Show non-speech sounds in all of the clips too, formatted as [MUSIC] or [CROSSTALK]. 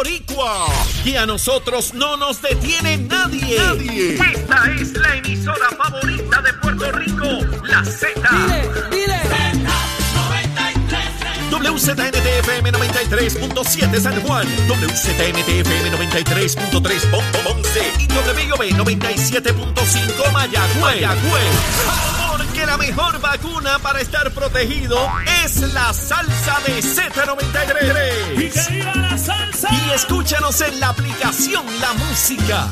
boricua. Y a nosotros no nos detiene nadie. Nadie. Esta es la emisora favorita de Puerto Rico, la Z. WZNTFM 93.7 San Juan, WZNTFM 93.3 Ponce y WB 97.5 Mayagüez. Mayagüez. Porque la mejor vacuna para estar protegido es la salsa de Z93. ¡Y que viva la salsa! Y escúchanos en la aplicación La Música.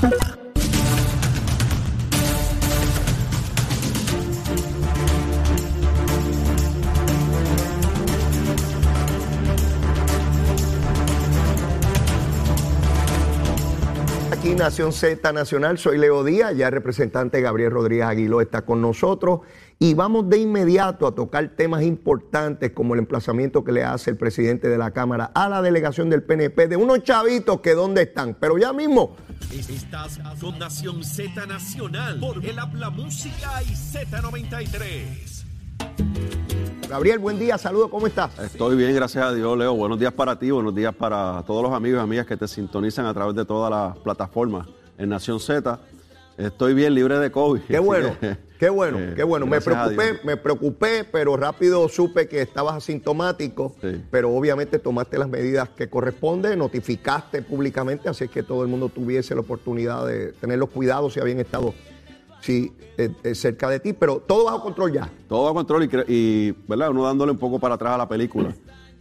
Aquí Nación Z Nacional, soy Leo Díaz, ya el representante Gabriel Rodríguez Aguiló está con nosotros y vamos de inmediato a tocar temas importantes como el emplazamiento que le hace el presidente de la Cámara a la delegación del PNP de unos chavitos que dónde están, pero ya mismo Estás con Nación Z Nacional por el Habla Música y Z93. Gabriel, buen día, saludos, ¿cómo estás? Estoy bien, gracias a Dios, Leo. Buenos días para ti, buenos días para todos los amigos y amigas que te sintonizan a través de todas las plataformas en Nación Z. Estoy bien, libre de COVID. Qué bueno, que, qué bueno, eh, qué bueno. Me preocupé, me preocupé, pero rápido supe que estabas asintomático, Sí. pero obviamente tomaste las medidas que corresponden, notificaste públicamente, así que todo el mundo tuviese la oportunidad de tener los cuidados si habían estado sí, eh, eh, cerca de ti, pero todo bajo control ya. Todo bajo control y, ¿verdad? uno dándole un poco para atrás a la película.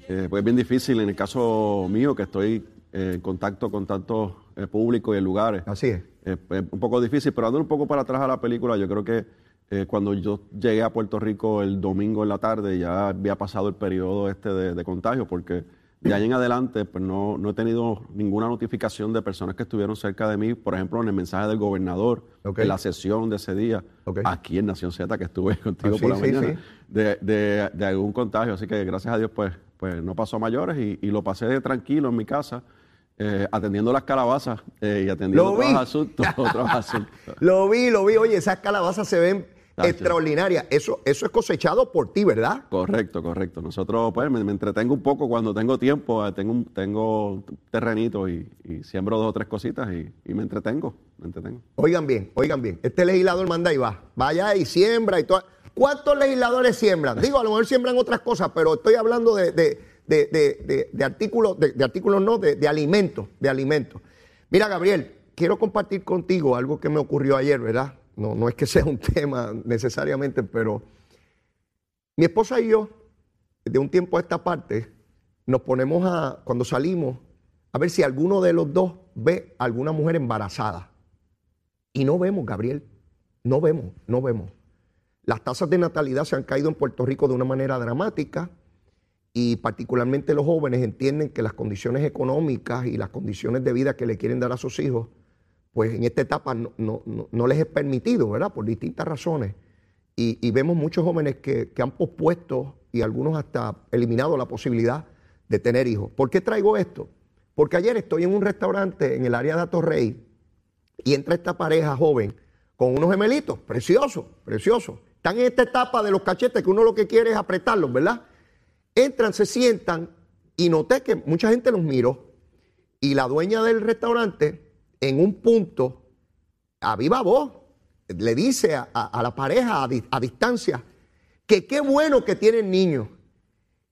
Eh, pues es bien difícil en el caso mío, que estoy en contacto con tanto eh, público y en lugares. Así es. Eh, es un poco difícil, pero dándole un poco para atrás a la película, yo creo que eh, cuando yo llegué a Puerto Rico el domingo en la tarde ya había pasado el periodo este de, de contagio, porque de ahí en adelante pues no, no he tenido ninguna notificación de personas que estuvieron cerca de mí, por ejemplo, en el mensaje del gobernador, Ok. en la sesión de ese día, aquí en Nación Z, que estuve [LAUGHS] contigo Ah, por la sí, mañana, sí. De, de- de algún contagio. Así que gracias a Dios, pues, pues no pasó a mayores y, y lo pasé tranquilo en mi casa, eh, atendiendo las calabazas eh, y atendiendo otros asuntos. [LAUGHS] otros asuntos. Lo vi, lo vi. Oye, esas calabazas se ven Tacho. extraordinarias. Eso, eso es cosechado por ti, ¿verdad? Correcto, correcto. Nosotros, pues, me, me entretengo un poco cuando tengo tiempo. eh, Tengo un tengo terrenito y, y siembro dos o tres cositas y, y me entretengo, me entretengo. Oigan bien, oigan bien. Este legislador manda y va. Vaya y siembra y todo. ¿Cuántos legisladores siembran? Digo, a lo mejor siembran otras cosas, pero estoy hablando de, de- de- de- de- artículos, de, artículos no, de, de alimentos, de alimentos. Mira, Gabriel, quiero compartir contigo algo que me ocurrió ayer, ¿verdad? No, no es que [LAUGHS] sea un tema necesariamente, pero mi esposa y yo, de un tiempo a esta parte, nos ponemos a, cuando salimos, a ver si alguno de los dos ve a alguna mujer embarazada. Y no vemos, Gabriel, no vemos, no vemos. Las tasas de natalidad se han caído en Puerto Rico de una manera dramática y particularmente los jóvenes entienden que las condiciones económicas y las condiciones de vida que le quieren dar a sus hijos, pues en esta etapa no, no- no- no les es permitido, ¿verdad? Por distintas razones. Y, vemos muchos jóvenes que, que han pospuesto y algunos hasta eliminado la posibilidad de tener hijos. ¿Por qué traigo esto? Porque ayer estoy en un restaurante en el área de Atorrey y entra esta pareja joven con unos gemelitos, preciosos, preciosos. Están en esta etapa de los cachetes que uno lo que quiere es apretarlos, ¿verdad? Entran, se sientan y noté que mucha gente los miró y la dueña del restaurante en un punto, a viva voz, le dice a, la pareja a, di- a distancia que qué bueno que tienen niños,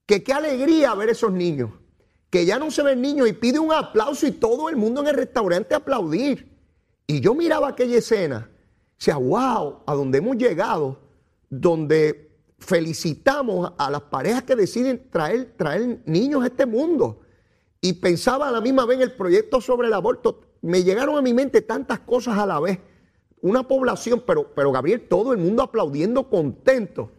que qué alegría ver esos niños, que ya no se ven niños y pide un aplauso y todo el mundo en el restaurante aplaudir. Y yo miraba aquella escena, decía, wow, a donde hemos llegado, donde felicitamos a las parejas que deciden traer, traer niños a este mundo. Y pensaba a la misma vez en el proyecto sobre el aborto. Me llegaron a mi mente tantas cosas a la vez. Una población, pero, pero Gabriel, todo el mundo aplaudiendo contento.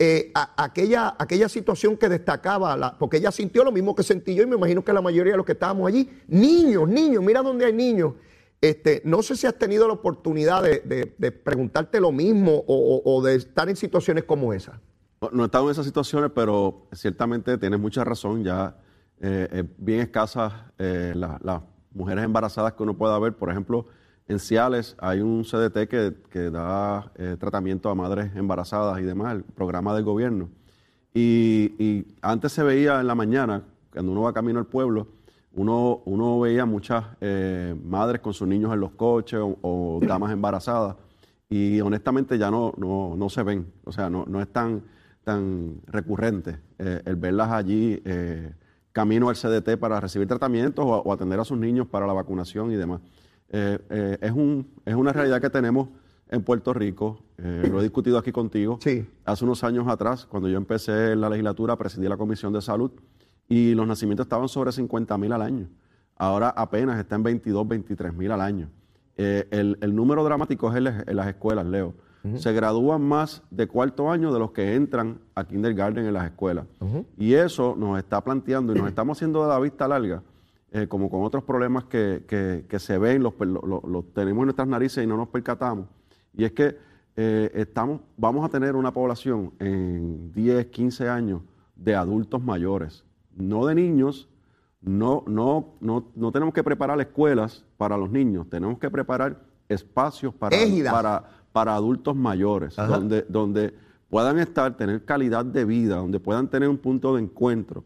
eh, a- aquella, aquella situación que destacaba, porque ella sintió lo mismo que sentí yo y me imagino que la mayoría de los que estábamos allí, niños, niños, mira dónde hay niños. Este, no sé si has tenido la oportunidad de, preguntarte lo mismo o- o de estar en situaciones como esa. No, no he estado en esas situaciones, pero ciertamente tienes mucha razón. Ya eh, es bien escasas eh, la- las mujeres embarazadas que uno pueda ver. Por ejemplo, en Ciales hay un CDT que, que da eh, tratamiento a madres embarazadas y demás, el programa del gobierno. Y, antes se veía en la mañana, cuando uno va camino al pueblo, uno, uno veía muchas madres con sus niños en los coches o, damas embarazadas y honestamente ya no, no, se ven, o sea, no, no es tan, recurrente eh, el verlas allí eh, camino al CDT para recibir tratamientos o, atender a sus niños para la vacunación y demás. es, un, es una realidad que tenemos en Puerto Rico, lo he discutido aquí contigo. Sí. Hace unos años atrás, cuando yo empecé en la legislatura, presidí la Comisión de Salud y los nacimientos estaban sobre 50 mil al año. Ahora apenas está en 22, 23 mil al año. Eh, el, número dramático es en, las escuelas, Leo. Se gradúan más de cuarto año de los que entran a kindergarten en las escuelas. Y eso nos está planteando y nos estamos haciendo de la vista larga, eh, como con otros problemas que, se ven, los, tenemos en nuestras narices y no nos percatamos. Y es que eh, estamos, vamos a tener una población en 10, 15 años de adultos mayores no de niños, no, no, no, tenemos que preparar escuelas para los niños, tenemos que preparar espacios para, para, para, adultos mayores, donde, donde puedan estar, tener calidad de vida, donde puedan tener un punto de encuentro.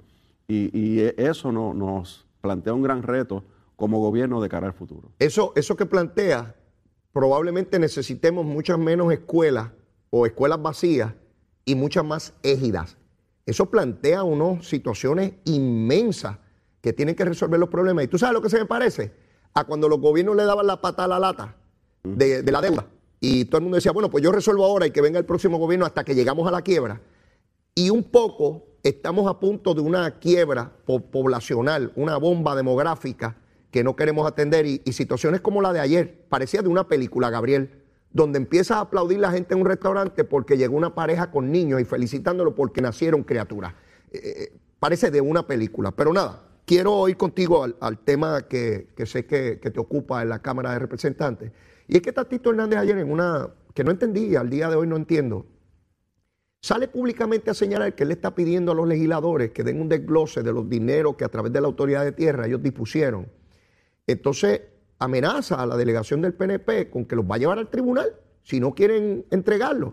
Y, eso nos plantea un gran reto como gobierno de cara al futuro. Eso, eso que plantea, probablemente necesitemos muchas menos escuelas o escuelas vacías y muchas más égidas. Eso plantea unas situaciones inmensas que tienen que resolver los problemas. ¿Y tú sabes lo que se me parece? A cuando los gobiernos le daban la pata a la lata de, la deuda. Y todo el mundo decía, bueno, pues yo resuelvo ahora y que venga el próximo gobierno hasta que llegamos a la quiebra. Y un poco estamos a punto de una quiebra poblacional, una bomba demográfica que no queremos atender. Y, situaciones como la de ayer, parecía de una película, Gabriel donde empieza a aplaudir la gente en un restaurante porque llegó una pareja con niños y felicitándolo porque nacieron criaturas. Eh, eh, parece de una película, pero nada, quiero ir contigo al, tema que, sé que, te ocupa en la Cámara de Representantes. Y es que Tatito Hernández ayer en una, que no entendí, al día de hoy no entiendo, sale públicamente a señalar que él está pidiendo a los legisladores que den un desglose de los dineros que a través de la autoridad de tierra ellos dispusieron. Entonces, amenaza a la delegación del PNP con que los va a llevar al tribunal si no quieren entregarlo.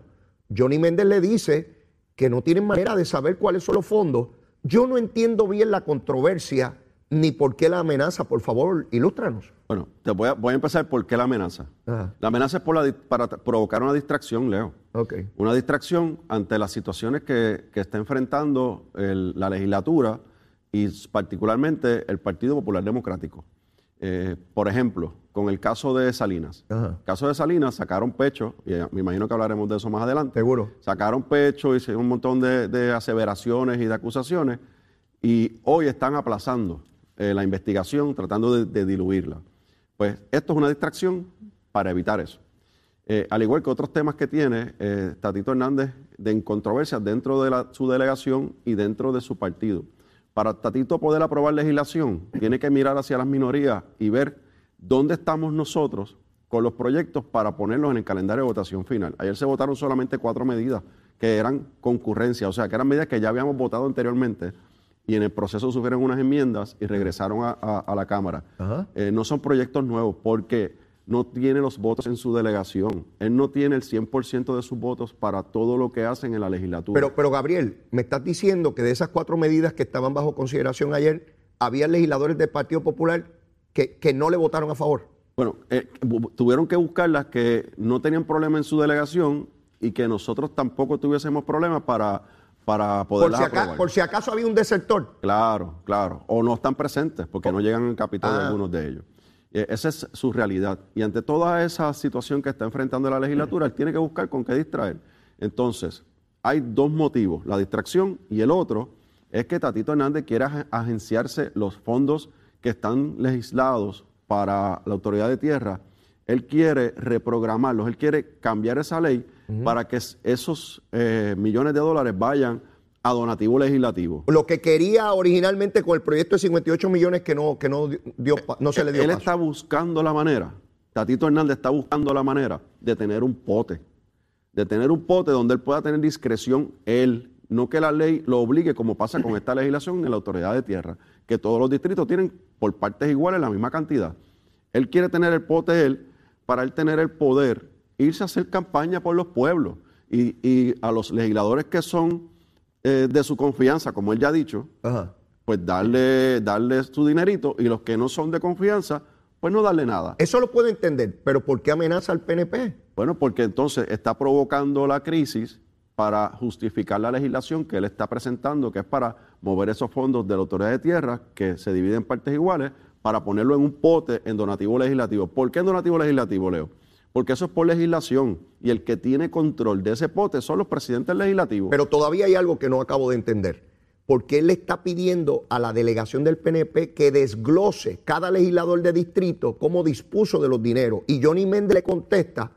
Johnny Méndez le dice que no tienen manera de saber cuáles son los fondos. Yo no entiendo bien la controversia ni por qué la amenaza. Por favor, ilústranos. Bueno, te voy a, voy a empezar por qué la amenaza. La amenaza es por la, para provocar una distracción, Leo. Okay. Una distracción ante las situaciones que, está enfrentando la legislatura y particularmente el Partido Popular Democrático. Eh, por ejemplo, con el caso de Salinas. El caso de Salinas sacaron pecho, y eh, me imagino que hablaremos de eso más adelante. Seguro. Sacaron pecho, y un montón de, aseveraciones y de acusaciones, y hoy están aplazando eh, la investigación, tratando de, diluirla. Pues esto es una distracción para evitar eso. al igual que otros temas que tiene Tatito Hernández de controversias dentro de su delegación y dentro de su partido para Tatito poder aprobar legislación, tiene que mirar hacia las minorías y ver dónde estamos nosotros con los proyectos para ponerlos en el calendario de votación final. Ayer se votaron solamente cuatro medidas que eran concurrencia, o sea, que eran medidas que ya habíamos votado anteriormente y en el proceso sufrieron unas enmiendas y regresaron a, la Cámara. Eh, no son proyectos nuevos porque no tiene los votos en su delegación. Él no tiene el 100% de sus votos para todo lo que hacen en la legislatura. Pero, pero Gabriel, me estás diciendo que de esas cuatro medidas que estaban bajo consideración ayer, había legisladores del Partido Popular que, no le votaron a favor. Bueno, eh, tuvieron que buscarlas que no tenían problema en su delegación y que nosotros tampoco tuviésemos problemas para, para poder por si, por si acaso había un desertor. Claro, claro. O no están presentes porque no llegan al capital de ah. algunos de ellos. Eh, esa es su realidad. Y ante toda esa situación que está enfrentando la legislatura, él tiene que buscar con qué distraer. Entonces, hay dos motivos, la distracción y el otro es que Tatito Hernández quiere agenciarse los fondos que están legislados para la autoridad de tierra. Él quiere reprogramarlos, él quiere cambiar esa ley para que esos eh, millones de dólares vayan a donativo legislativo. Lo que quería originalmente con el proyecto de 58 millones que no, que no, dio, no se le dio. Él está buscando la manera, Tatito Hernández está buscando la manera de tener un pote, de tener un pote donde él pueda tener discreción él, no que la ley lo obligue, como pasa con esta legislación en la autoridad de tierra, que todos los distritos tienen por partes iguales la misma cantidad. Él quiere tener el pote él para él tener el poder, irse a hacer campaña por los pueblos y a los legisladores que son eh, de su confianza, como él ya ha dicho, pues darle, darle su dinerito y los que no son de confianza, pues no darle nada. Eso lo puedo entender, pero ¿por qué amenaza al PNP? Bueno, porque entonces está provocando la crisis para justificar la legislación que él está presentando, que es para mover esos fondos de la autoridad de tierra, que se dividen en partes iguales, para ponerlo en un pote en donativo legislativo. ¿Por qué en donativo legislativo, Leo? Porque eso es por legislación y el que tiene control de ese pote son los presidentes legislativos. Pero todavía hay algo que no acabo de entender. ¿Por qué él le está pidiendo a la delegación del PNP que desglose cada legislador de distrito cómo dispuso de los dineros? Y Johnny Méndez le contesta,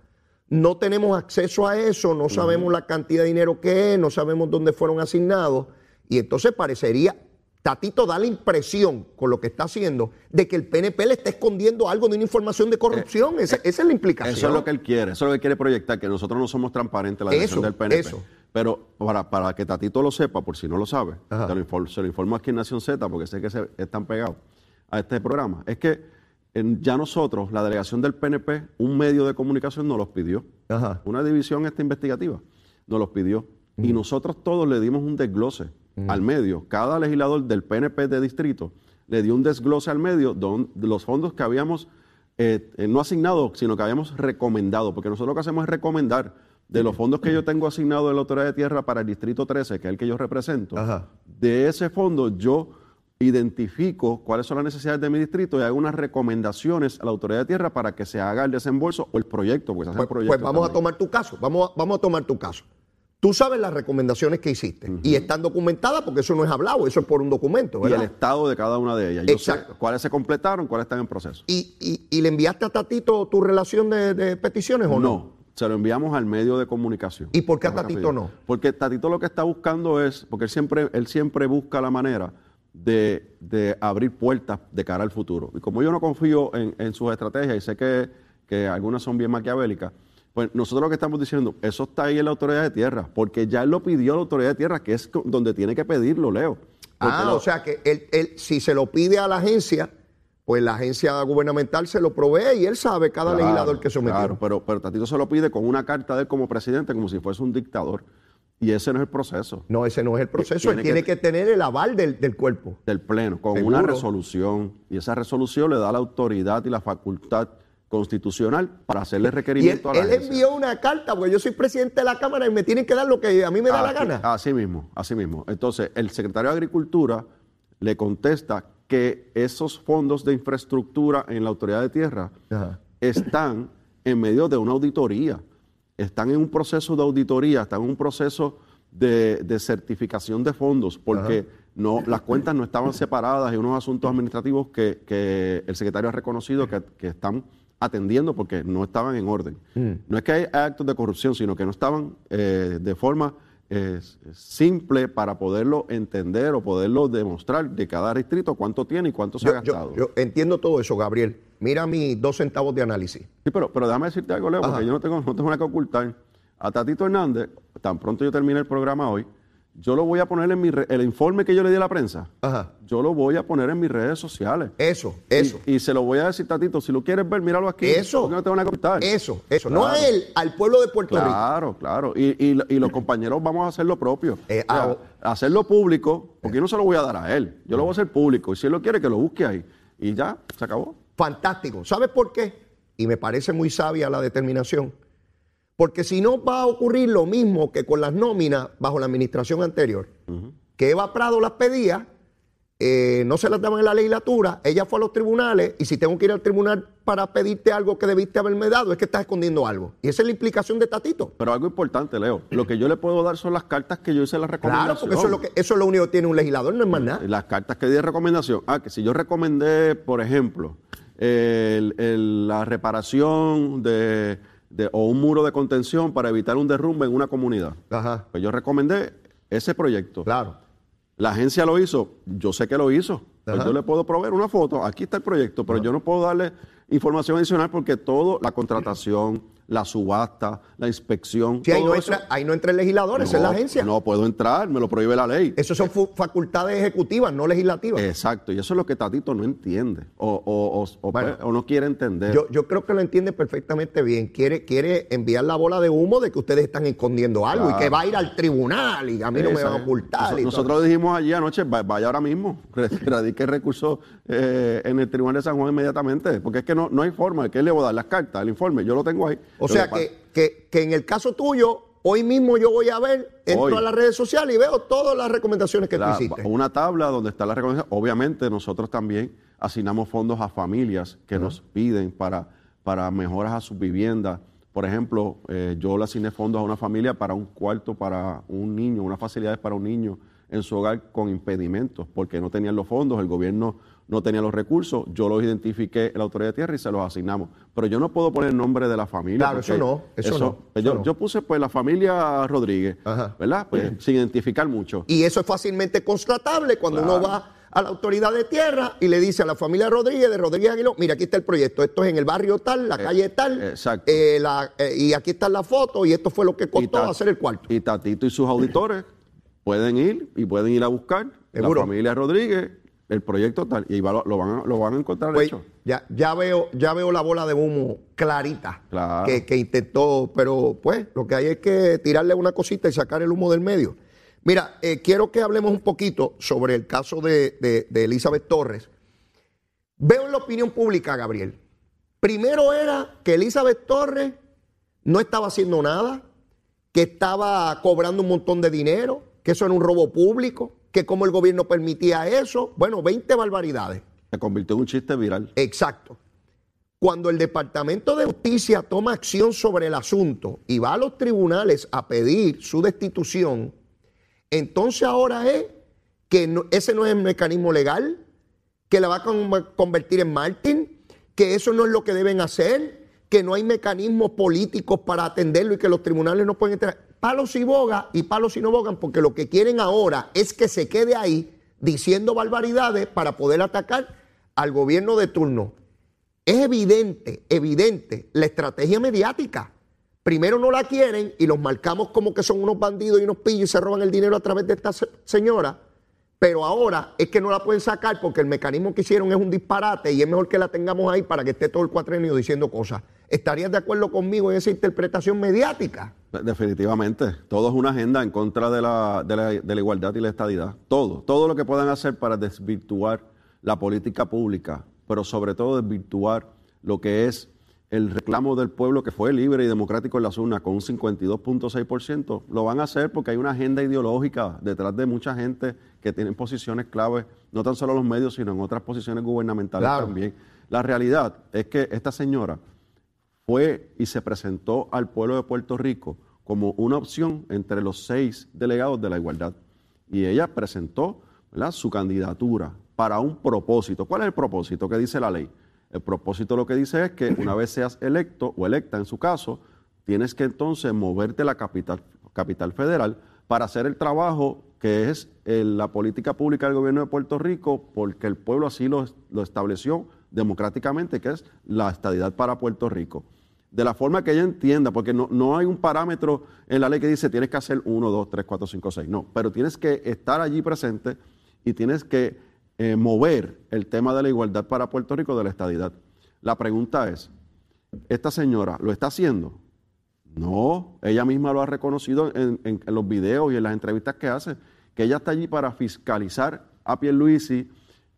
no tenemos acceso a eso, no sabemos la cantidad de dinero que es, no sabemos dónde fueron asignados. Y entonces parecería, Tatito da la impresión, con lo que está haciendo, de que el PNP le está escondiendo algo de una información de corrupción. esa, esa es la implicación. Eso es lo que él quiere, eso es lo que quiere proyectar, que nosotros no somos transparentes, la dirección del PNP. eso. Pero para, para que Tatito lo sepa, por si no lo sabe, te lo informo- se lo informo aquí en Nación Z, porque sé que se, están pegados a este programa, es que en- ya nosotros, la delegación del PNP, un medio de comunicación nos los pidió, Ajá. una división esta investigativa, nos los pidió, y nosotros todos le dimos un desglose al medio, cada legislador del PNP de distrito le dio un desglose al medio de los fondos que habíamos eh, eh, no asignado, sino que habíamos recomendado, porque nosotros lo que hacemos es recomendar de los fondos que yo tengo asignados de la Autoridad de Tierra para el Distrito 13, que es el que yo represento, Ajá. de ese fondo yo identifico cuáles son las necesidades de mi distrito y hago unas recomendaciones a la Autoridad de Tierra para que se haga el desembolso o el proyecto, porque se hace Pues, el proyecto. pues vamos a tomar tu caso, vamos a, vamos a tomar tu caso. Tú sabes las recomendaciones que hiciste y están documentadas porque eso no es hablado, eso es por un documento, y el ¿verdad? estado de cada una de ellas. Yo Exacto. sé cuáles se completaron, cuáles están en proceso. ¿Y, y- y le enviaste a Tatito tu relación de, de peticiones o no? No, se lo enviamos al medio de comunicación. ¿Y por qué a Tatito no? Porque Tatito lo que está buscando es, porque él siempre, él siempre busca la manera de, de abrir puertas de cara al futuro. Y como yo no confío en, en sus estrategias y sé que, que algunas son bien maquiavélicas, pues nosotros lo que estamos diciendo, eso está ahí en la autoridad de tierra, porque ya él lo pidió a la autoridad de tierra, que es donde tiene que pedirlo, Leo. Ah, lo- o sea que él, él, si se lo pide a la agencia, pues la agencia gubernamental se lo provee y él sabe cada Claro, legislador que sometió. Claro, pero, pero Tatito se lo pide con una carta de él como presidente, como si fuese un dictador. Y ese no es el proceso No, ese no es el proceso. Él Tiene tiene que- que, tener el aval del, del cuerpo. del Pleno, con Seguro. una resolución. Y esa resolución le da la autoridad y la facultad constitucional para hacerle Y él, requerimiento a la él agencia. envió una carta, porque yo soy presidente de la Cámara y me tienen que dar lo que a mí me da la gana. Así mismo, así mismo. Entonces, el secretario de Agricultura le contesta que esos fondos de infraestructura en la autoridad de tierra Ajá. están en medio de una auditoría. Están en un proceso de auditoría, están en un proceso de, de certificación de fondos, porque no, las cuentas no estaban separadas y unos asuntos administrativos que, que el secretario ha reconocido que, que están atendiendo porque no estaban en orden. No es que hay actos de corrupción, sino que no estaban eh, de forma eh, simple para poderlo entender o poderlo demostrar de cada distrito cuánto tiene y cuánto se ha Yo, gastado. yo entiendo todo eso, Gabriel. Mira mis dos centavos de análisis. Sí, pero, pero déjame decirte algo, Leo, porque yo no tengo, no tengo nada que ocultar. A Tatito Hernández, tan pronto yo termine el programa hoy, yo lo voy a poner en mi re- el informe que yo le di a la prensa, Ajá. yo lo voy a poner en mis redes sociales. Eso, eso. Y, y se lo voy a decir, Tatito, si lo quieres ver, míralo aquí. Eso. porque no. Eso, eso. No a él, al pueblo de Puerto Rico. Claro, claro. Y, y- y los compañeros vamos a hacer lo propio. Eh, O sea, ah, hacerlo público, porque yo no se lo voy a dar a él. Yo lo voy a hacer público. Y si él lo quiere, que lo busque ahí. Y ya, se acabó. Fantástico. ¿Sabes por qué? Y me parece muy sabia la determinación. Porque si no va a ocurrir lo mismo que con las nóminas bajo la administración anterior, que Eva Prado las pedía, eh, no se las daban en la legislatura, ella fue a los tribunales y si tengo que ir al tribunal para pedirte algo que debiste haberme dado, es que estás escondiendo algo. Y esa es la implicación de Tatito. Pero algo importante, Leo. Lo que yo le puedo dar son las cartas que yo hice la recomendación. Claro, porque eso es, lo que, eso es lo único que tiene un legislador, no es más nada. Las cartas que di de recomendación. Ah, que si yo recomendé, por ejemplo, el- el- la reparación de, de- o un muro de contención para evitar un derrumbe en una comunidad. Ajá, Pues yo recomendé ese proyecto. claro. La agencia lo hizo, yo sé que lo hizo, Pues yo le puedo proveer una foto, aquí está el proyecto, pero yo no puedo darle información adicional porque todo, la contratación, la subasta, la inspección, Sí, ahí, no eso- entra, ahí no entra el legislador, esa es la No, agencia. No puedo entrar, me lo prohíbe la ley. Esas son facultades ejecutivas, no legislativas. Exacto, y eso es lo que Tatito no entiende o, o- o- o- Bueno. o no quiere entender. Yo, yo creo que lo entiende perfectamente bien. Quiere, quiere enviar la bola de humo de que ustedes están escondiendo algo y que va a ir al tribunal y a mí no me van a ocultar. Todo. Nosotros dijimos allí anoche, va- vaya ahora mismo, [LAUGHS] radique recurso eh, en el Tribunal de San Juan inmediatamente, porque es que no, no hay forma, ¿qué le voy a dar? Las cartas, el informe, yo lo tengo ahí. O sea que, que, que en el caso tuyo, hoy mismo yo voy a ver, entro Hoy. a las redes sociales y veo todas las recomendaciones que la- tú hiciste. una tabla donde está la recomendación. Obviamente nosotros también asignamos fondos a familias que nos piden para, para mejoras a sus viviendas. Por ejemplo, eh, yo le asigné fondos a una familia para un cuarto para un niño, unas facilidades para un niño en su hogar con impedimentos, porque no tenían los fondos, el gobierno no tenía los recursos, yo los identifiqué en la autoridad de tierra y se los asignamos. Pero yo no puedo poner el nombre de la familia. Claro, eso no, eso no, pues eso yo, no. yo puse pues la familia Rodríguez, Ajá. ¿verdad? Pues sin identificar mucho. Y eso es fácilmente constatable cuando uno va a la autoridad de tierra y le dice a la familia Rodríguez, de Rodríguez Aguiló, mira, aquí está el proyecto, esto es en el barrio tal, la calle tal, exacto. eh, la- eh, y aquí están las fotos y esto fue lo que costó hacer el cuarto. Y Tatito y sus auditores pueden ir y pueden ir a buscar Seguro. la familia Rodríguez, el proyecto tal, y va- lo, van, a, lo van a encontrar Pues, hecho. ya, ya, veo, ya veo la bola de humo clarita Claro. que, que intentó, pero pues lo que hay es que tirarle una cosita y sacar el humo del medio. Mira, eh, quiero que hablemos un poquito sobre el caso de, de- de Elizabeth Torres. Veo en la opinión pública, Gabriel. Primero era que Elizabeth Torres no estaba haciendo nada, que estaba cobrando un montón de dinero, que eso era un robo público, que como el gobierno permitía eso, bueno, 20 barbaridades. Se convirtió en un chiste viral. Exacto. Cuando el Departamento de Justicia toma acción sobre el asunto y va a los tribunales a pedir su destitución, entonces ahora es que no- ese no es el mecanismo legal, que la va a con- convertir en Martin, que eso no es lo que deben hacer, que no hay mecanismos políticos para atenderlo y que los tribunales no pueden entrar. Palos y boga y palos y no bogan, porque lo que quieren ahora es que se quede ahí diciendo barbaridades para poder atacar al gobierno de turno. Es evidente, evidente la estrategia mediática. Primero no la quieren y los marcamos como que son unos bandidos y unos pillos y se roban el dinero a través de esta se- señora. Pero ahora es que no la pueden sacar porque el mecanismo que hicieron es un disparate y es mejor que la tengamos ahí para que esté todo el cuatrenio diciendo cosas. ¿Estarías de acuerdo conmigo en esa interpretación mediática? Definitivamente. Todo es una agenda en contra de la, de la- igualdad y la estadidad. Todo. Todo lo que puedan hacer para desvirtuar la política pública, pero sobre todo desvirtuar lo que es el reclamo del pueblo que fue libre y democrático en las urnas con un 52.6%, lo van a hacer porque hay una agenda ideológica detrás de mucha gente que tienen posiciones claves, no tan solo en los medios, sino en otras posiciones gubernamentales Claro. también. La realidad es que esta señora fue y se presentó al pueblo de Puerto Rico como una opción entre los seis delegados de la igualdad. Y ella presentó ¿verdad? su candidatura para un propósito. ¿Cuál es el propósito que dice la ley? El propósito lo que dice es que una vez seas electo o electa en su caso, tienes que entonces moverte a la capital, capital federal para hacer el trabajo que es eh, la política pública del gobierno de Puerto Rico, porque el pueblo así lo, lo estableció democráticamente, que es la estadidad para Puerto Rico. De la forma que ella entienda, porque no, no hay un parámetro en la ley que dice tienes que hacer 1, 2, 3, 4, 5, 6. No, pero tienes que estar allí presente y tienes que eh, mover el tema de la igualdad para Puerto Rico de la estadidad. La pregunta es, ¿esta señora lo está haciendo? No, ella misma lo ha reconocido en, en- en los videos y en las entrevistas que hace, que ella está allí para fiscalizar a Pierluisi,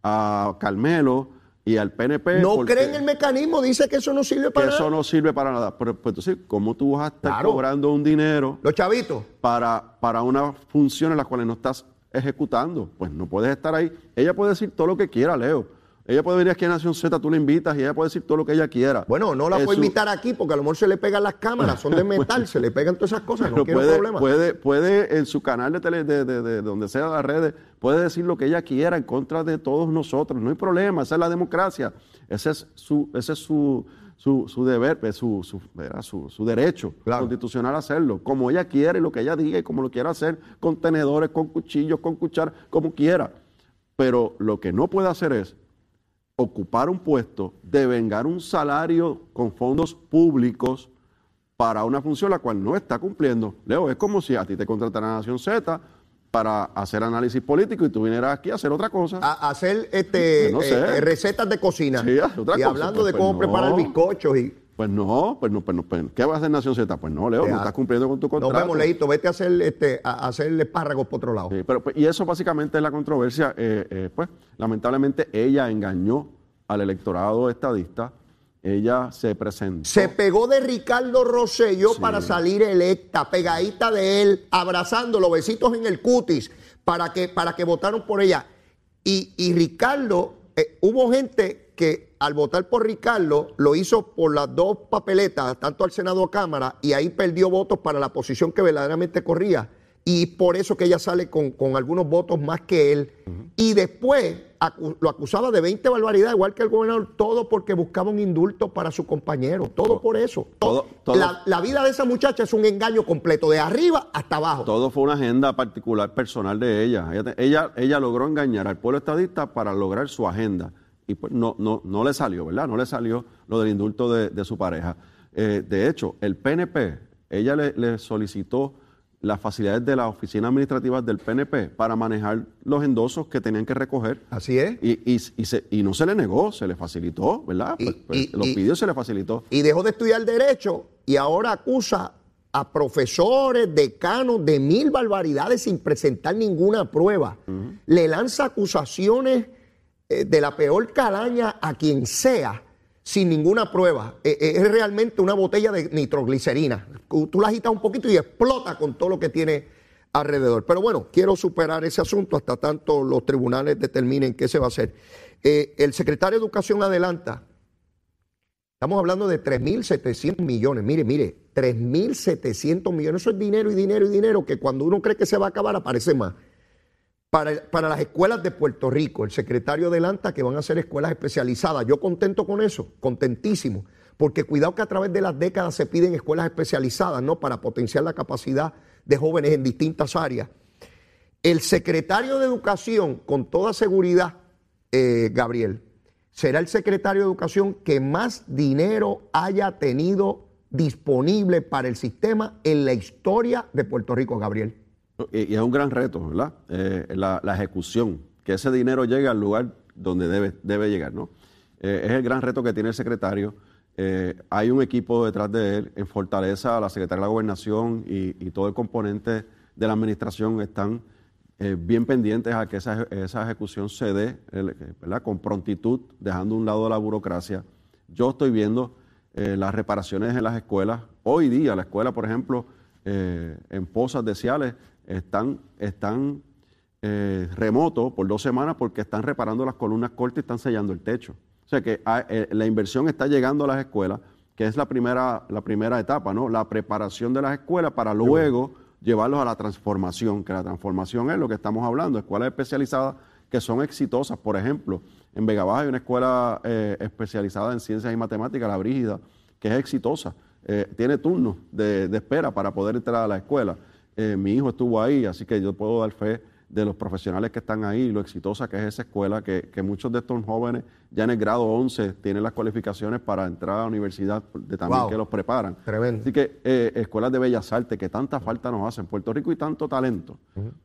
a Carmelo y al PNP. No creen el mecanismo, dice que eso no sirve para eso nada. no sirve para nada. Pero pues, entonces, ¿cómo tú vas a estar Claro. cobrando un dinero Los chavitos. para, para una función en la cual no estás ejecutando? Pues no puedes estar ahí. Ella puede decir todo lo que quiera, Leo. Ella puede venir aquí a Nación Z, tú la invitas y ella puede decir todo lo que ella quiera. Bueno, no la En puedo invitar aquí porque a lo mejor se le pegan las cámaras, son de [LAUGHS] metal, se le pegan todas esas cosas, no quiero puede, problema. puede, puede en su canal de tele, de, de- de donde sea las redes, puede decir lo que ella quiera en contra de todos nosotros. No hay problema, esa es la democracia. Ese es su, ese es su, su, su deber, eh, su, su, su, su derecho Claro. constitucional hacerlo. Como ella quiere, lo que ella diga y como lo quiera hacer, con tenedores, con cuchillos, con cucharas, como quiera. Pero lo que no puede hacer es ocupar un puesto, devengar un salario con fondos públicos para una función la cual no está cumpliendo. Leo, es como si a ti te contratara la Nación Z para hacer análisis político y tú vinieras aquí a hacer otra cosa. A, hacer este, No sé. eh, recetas de cocina. Sí, otra y cosa, hablando pues, de pues, cómo no. preparar bizcochos y... Pues no, pues no, pues no, pues, ¿qué va a hacer Nación Z? Pues no, Leo, no estás cumpliendo con tu Nos contrato. vemos, Leito, vete a hacer, este, a a hacer espárragos por otro lado. Sí, pero, pues, y eso básicamente es la controversia. eh, eh, pues, lamentablemente ella engañó al electorado estadista. Ella se presentó. Se pegó de Ricardo Rosselló Sí. para salir electa, pegadita de él, abrazándolo, besitos en el cutis, para que, para que votaron por ella. Y, y Ricardo, eh, hubo gente que al votar por Ricardo lo hizo por las dos papeletas, tanto al Senado a Cámara, y ahí perdió votos para la posición que verdaderamente corría. Y por eso que ella sale con, con algunos votos más que él. Y después acu- lo acusaba de 20 barbaridades, igual que el gobernador, todo porque buscaba un indulto para su compañero. Todo por eso. Todo- todo- La, la vida de esa muchacha es un engaño completo, de arriba hasta abajo. Todo fue una agenda particular personal de ella. Ella, ella logró engañar al pueblo estadista para lograr su agenda. Y pues no, no, no le salió, ¿verdad? No le salió lo del indulto de, de su pareja. Eh, de hecho, el PNP, ella le, le solicitó las facilidades de las oficinas administrativas del PNP para manejar los endosos que tenían que recoger. Así es. Y, y, y se- y no se le negó, se le facilitó, ¿verdad? Y- Pues, pues, los pidió y se le facilitó. y dejó de estudiar derecho y ahora acusa a profesores, decanos de mil barbaridades sin presentar ninguna prueba. Le lanza acusaciones eh, de la peor calaña a quien sea sin ninguna prueba. Eh, eh, es realmente una botella de nitroglicerina. Tú la agitas un poquito y explota con todo lo que tiene alrededor. Pero bueno, quiero superar ese asunto hasta tanto los tribunales determinen qué se va a hacer. El secretario de Educación adelanta Estamos hablando de 3.700 millones. Mire, mire, 3.700 millones. Eso es dinero y dinero y dinero que cuando uno cree que se va a acabar aparece más. Para, las escuelas de Puerto Rico, el secretario adelanta que van a ser escuelas especializadas. Yo contento con eso, contentísimo. Porque cuidado que a través de las décadas se piden escuelas especializadas, ¿no? Para potenciar la capacidad de jóvenes en distintas áreas. El secretario de Educación, con toda seguridad, eh, Gabriel, será el secretario de Educación que más dinero haya tenido disponible para el sistema en la historia de Puerto Rico, Gabriel. Y, es un gran reto, ¿verdad? Eh, la, ejecución, que ese dinero llegue al lugar donde debe, debe llegar, ¿no? Eh, es el gran reto que tiene el secretario. Eh, hay un equipo detrás de él. En Fortaleza, la secretaria de la Gobernación y, todo el componente de la administración están bien pendientes a que esa, esa ejecución se dé, ¿verdad? Con prontitud, dejando a un lado la burocracia. Yo estoy viendo las reparaciones en las escuelas. Hoy día, la escuela, por ejemplo, en Pozas de Ciales, están, están eh, remotos por dos semanas porque están reparando las columnas cortas y están sellando el techo. O sea que ah, eh, la inversión está llegando a las escuelas, que es la primera, la primera etapa, ¿no? La preparación de las escuelas para luego llevarlos a la transformación, que la transformación es lo que estamos hablando, escuelas especializadas que son exitosas. Por ejemplo, en Vega Baja hay una escuela eh, especializada en ciencias y matemáticas, la Brígida, que es exitosa. Eh, tiene turnos de, de espera para poder entrar a la escuela. Eh, mi hijo estuvo ahí, así que yo puedo dar fe de los profesionales que están ahí, lo exitosa que es esa escuela, que, que muchos de estos jóvenes ya en el grado 11 tienen las cualificaciones para entrar a la universidad, de también Wow. que los preparan. Tremendo. Así que eh, escuelas de bellas artes, que tanta falta nos hacen. Puerto Rico y tanto talento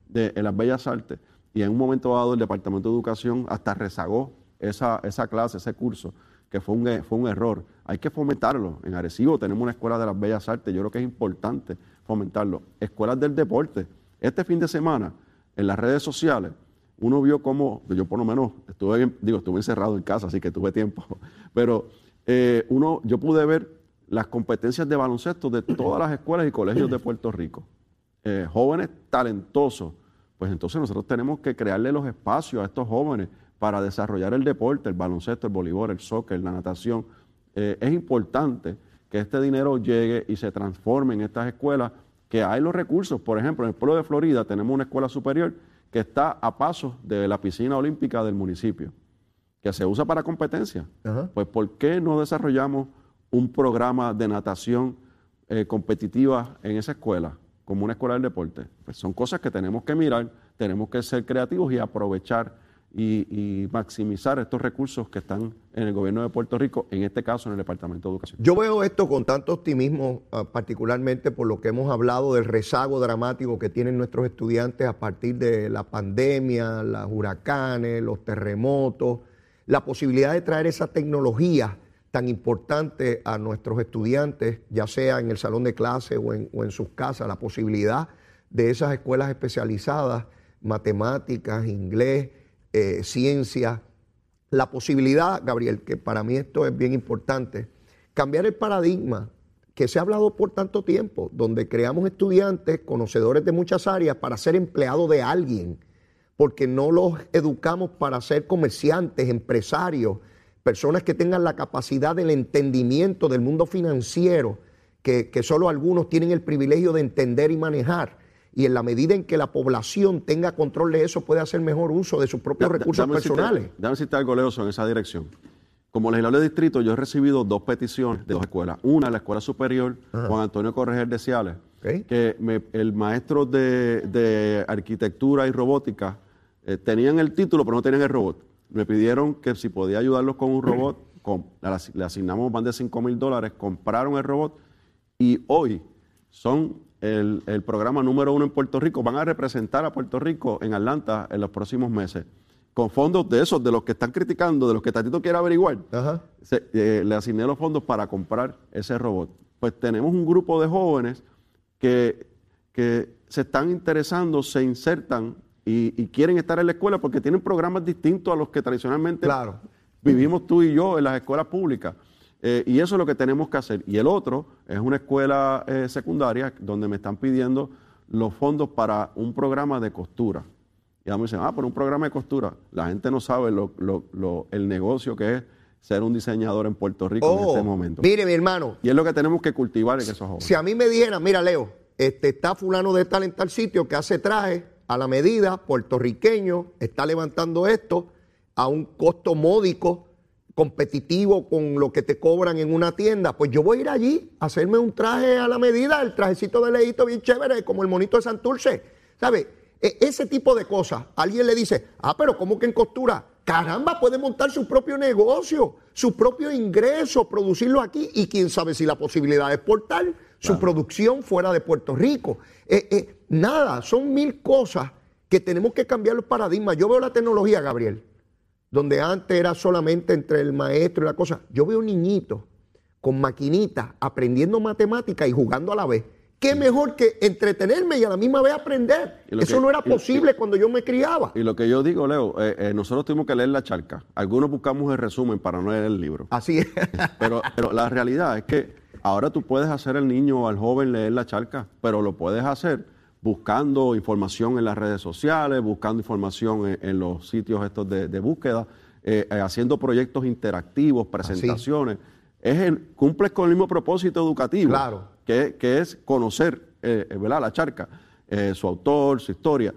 de, en las bellas artes. Y en un momento dado el Departamento de Educación hasta rezagó esa, esa clase, ese curso, que fue un, fue un error. Hay que fomentarlo. En Arecibo tenemos una escuela de las bellas artes. Yo creo que es importante fomentarlo. Escuelas del deporte. Este fin de semana, en las redes sociales, uno vio cómo, yo por lo menos estuve, digo, estuve encerrado en casa, así que tuve tiempo, [LAUGHS] pero eh, uno, yo pude ver las competencias de baloncesto de todas las escuelas y colegios de Puerto Rico. Eh, jóvenes talentosos, pues entonces nosotros tenemos que crearle los espacios a estos jóvenes para desarrollar el deporte, el baloncesto, el voleibol, el soccer, la natación. Eh, es importante que este dinero llegue y se transforme en estas escuelas, que hay los recursos. Por ejemplo, en el pueblo de Florida tenemos una escuela superior que está a pasos de la piscina olímpica del municipio, que se usa para competencia. Ajá. Pues ¿por qué no desarrollamos un programa de natación eh, competitiva en esa escuela, como una escuela del deporte? Pues son cosas que tenemos que mirar, tenemos que ser creativos y aprovechar y, maximizar estos recursos que están en el gobierno de Puerto Rico, en este caso en el Departamento de Educación. Yo veo esto con tanto optimismo, ah, particularmente por lo que hemos hablado del rezago dramático que tienen nuestros estudiantes a partir de la pandemia, los huracanes, los terremotos, la posibilidad de traer esa tecnología tan importante a nuestros estudiantes, ya sea en el salón de clase o en sus casas, la posibilidad de esas escuelas especializadas, matemáticas, inglés, eh, ciencia, la posibilidad, Gabriel, que para mí esto es bien importante, cambiar el paradigma que se ha hablado por tanto tiempo, donde creamos estudiantes conocedores de muchas áreas para ser empleados de alguien, porque no los educamos para ser comerciantes, empresarios, personas que tengan la capacidad del entendimiento del mundo financiero, que, que solo algunos tienen el privilegio de entender y manejar y en la medida en que la población tenga control de eso, puede hacer mejor uso de sus propios Da- recursos dame personales. Dame decirte algo, Leoso, en esa dirección. Como legislador de distrito, yo he recibido dos peticiones de dos escuelas. Una, la Escuela Superior Juan Antonio Correger de Ciales, que me- el maestro de, de arquitectura y robótica eh, tenían el título, pero no tenían el robot. Me pidieron que si podía ayudarlos con un robot, con- le asignamos más de 5 mil dólares, compraron el robot y hoy son el, el programa número uno en Puerto Rico. Van a representar a Puerto Rico en Atlanta en los próximos meses. Con fondos de esos, de los que están criticando, de los que Tatito quiere averiguar, Ajá. se- eh, le asigné los fondos para comprar ese robot. Pues tenemos un grupo de jóvenes que, que se están interesando, se insertan y, y quieren estar en la escuela porque tienen programas distintos a los que tradicionalmente Claro. vivimos tú y yo en las escuelas públicas. Eh, y eso es lo que tenemos que hacer. Y el otro es una escuela eh, secundaria donde me están pidiendo los fondos para un programa de costura. Y me dicen, ah, por un programa de costura. La gente no sabe lo- lo- lo- el negocio que es ser un diseñador en Puerto Rico en Oh, este momento. mire, mi hermano, Y es lo que tenemos que cultivar en esos jóvenes. si a mí me dijeran, mira, Leo, este, está fulano de tal en tal sitio que hace traje a la medida, puertorriqueño, está levantando esto a un costo módico, competitivo con lo que te cobran en una tienda, pues yo voy a ir allí a hacerme un traje a la medida, el trajecito de leíto bien chévere, como el monito de Santurce. ¿Sabe? E- ese tipo de cosas. Alguien le dice, ah, pero ¿cómo que en costura? Caramba, puede montar su propio negocio, su propio ingreso, producirlo aquí y quién sabe si la posibilidad de exportar su producción fuera de Puerto Rico. Eh, eh, nada, son mil cosas que tenemos que cambiar los paradigmas. Yo veo la tecnología, Gabriel, donde antes era solamente entre el maestro y la cosa. Yo veo niñitos con maquinitas aprendiendo matemáticas y jugando a la vez. ¿Qué mejor que entretenerme y a la misma vez aprender? Eso que- no era y posible cuando yo me criaba. Y lo que yo digo, Leo, eh, eh, nosotros tuvimos que leer la charca. Algunos buscamos el resumen para no leer el libro. Así es. [LAUGHS] Pero, pero la realidad es que ahora tú puedes hacer al niño o al joven leer la charca, pero lo puedes hacer buscando información en las redes sociales, buscando información en, en los sitios estos de, de búsqueda, eh, eh, haciendo proyectos interactivos, presentaciones. Es el, cumples con el mismo propósito educativo, Claro. que, que es conocer eh, eh, ¿verdad? la charca, su autor, su historia,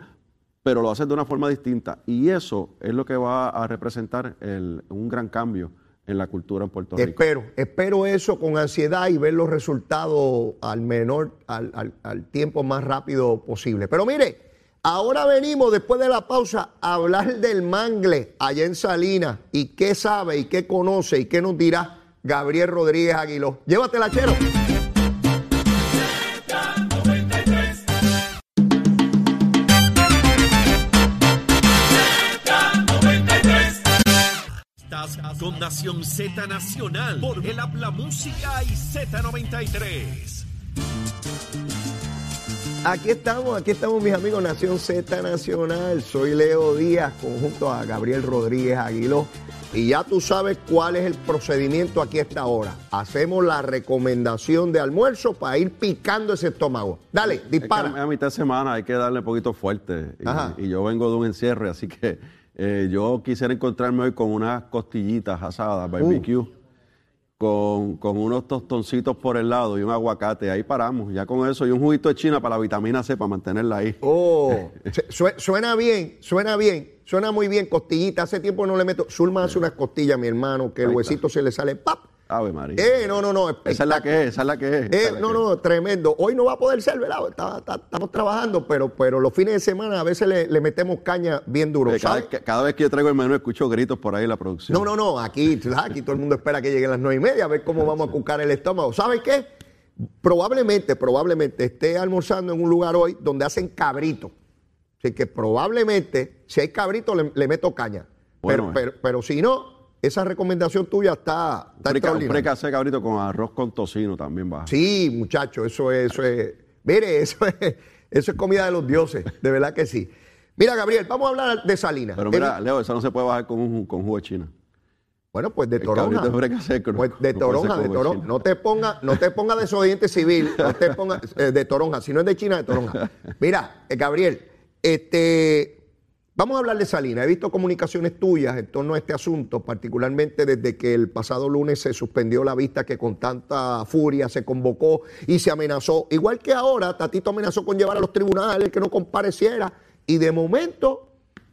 pero lo haces de una forma distinta. Y eso es lo que va a representar el- un gran cambio en la cultura en Puerto Rico. Espero, espero eso con ansiedad y ver los resultados al menor, al, al- al tiempo más rápido posible. Pero mire, ahora venimos después de la pausa a hablar del mangle allá en Salinas y qué sabe y qué conoce y qué nos dirá Gabriel Rodríguez Aguiló. Llévatela, chero. Nación Z Nacional por el Habla Música y Z93. Aquí estamos, aquí estamos mis amigos Nación Z Nacional. Soy Leo Díaz conjunto a Gabriel Rodríguez Aguiló. Y ya tú sabes cuál es el procedimiento aquí a esta hora. Hacemos la recomendación de almuerzo para ir picando ese estómago. Dale, Es que dispara. a, a mitad de semana hay que darle un poquito fuerte. Y, y yo vengo de un encierre, así que eh, yo quisiera encontrarme hoy con unas costillitas asadas, barbecue, con, con unos tostoncitos por el lado y un aguacate. Ahí paramos. Ya con eso y un juguito de China para la vitamina C, para mantenerla ahí. Oh, [LAUGHS] suena bien, suena bien, suena muy bien. Costillita, hace tiempo no le meto. Zulma hace unas costillas, mi hermano, que el Ahí está. huesito se le sale ¡pap! Ave María. Eh, no, no, no. esa es la que es, esa es la que es. Eh, la no, que no, tremendo. Hoy no va a poder ser, ¿verdad? Está- está- estamos trabajando, pero, pero los fines de semana a veces le, le metemos caña bien duro. Cada, vez que, cada vez que yo traigo el menú escucho gritos por ahí en la producción. No, no, no. Aquí, aquí todo el mundo espera que lleguen las nueve y media a ver cómo vamos a cucar el estómago. ¿Sabes qué? Probablemente, probablemente esté almorzando en un lugar hoy donde hacen cabrito. Así que probablemente, si hay cabrito, le, le meto caña. Bueno, pero, pero, pero si no, esa recomendación tuya está, está un extraordinaria. fricasé cabrito con arroz con tocino también va. Sí, muchacho, eso es, eso es. Mire, eso es, eso es comida de los dioses, de verdad que sí. Mira, Gabriel, vamos a hablar de Salinas. Pero mira, Leo, eso no se puede bajar con, un, con jugo de China. bueno, pues de toronja. seco, no- Pues de no toronja, de toronja. No te ponga, no te ponga desobediente civil, no te ponga eh, de toronja. Si no es de China, de toronja. Mira, eh, Gabriel, este, vamos a hablar de Salinas. He visto comunicaciones tuyas en torno a este asunto, particularmente desde que el pasado lunes se suspendió la vista que con tanta furia se convocó y se amenazó. Igual que ahora, Tatito amenazó con llevar a los tribunales que no compareciera y de momento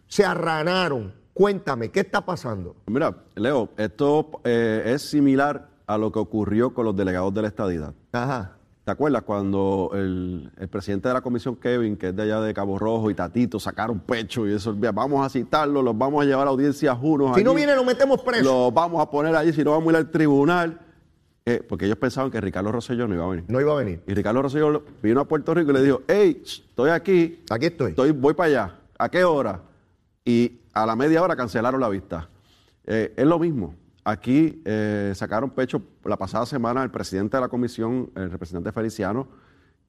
se arranaron. Cuéntame, ¿qué está pasando? Mira, Leo, esto eh, es similar a lo que ocurrió con los delegados de la estadidad. Ajá. ¿Te acuerdas cuando el, el presidente de la comisión, Kevin, que es de allá de Cabo Rojo, y Tatito sacaron pecho y eso, vamos a citarlo, los vamos a llevar a audiencias unos. Si no viene, lo metemos preso. Los vamos a poner allí, si no vamos a ir al tribunal. Eh, porque ellos pensaban que Ricardo Rosselló no iba a venir. No iba a venir. Y Ricardo Rosselló vino a Puerto Rico y le dijo, hey, estoy aquí, Aquí estoy. estoy, voy para allá. ¿A qué hora? Y a la media hora cancelaron la vista. Eh, es lo mismo. Aquí eh, sacaron pecho la pasada semana el presidente de la comisión, el representante Feliciano,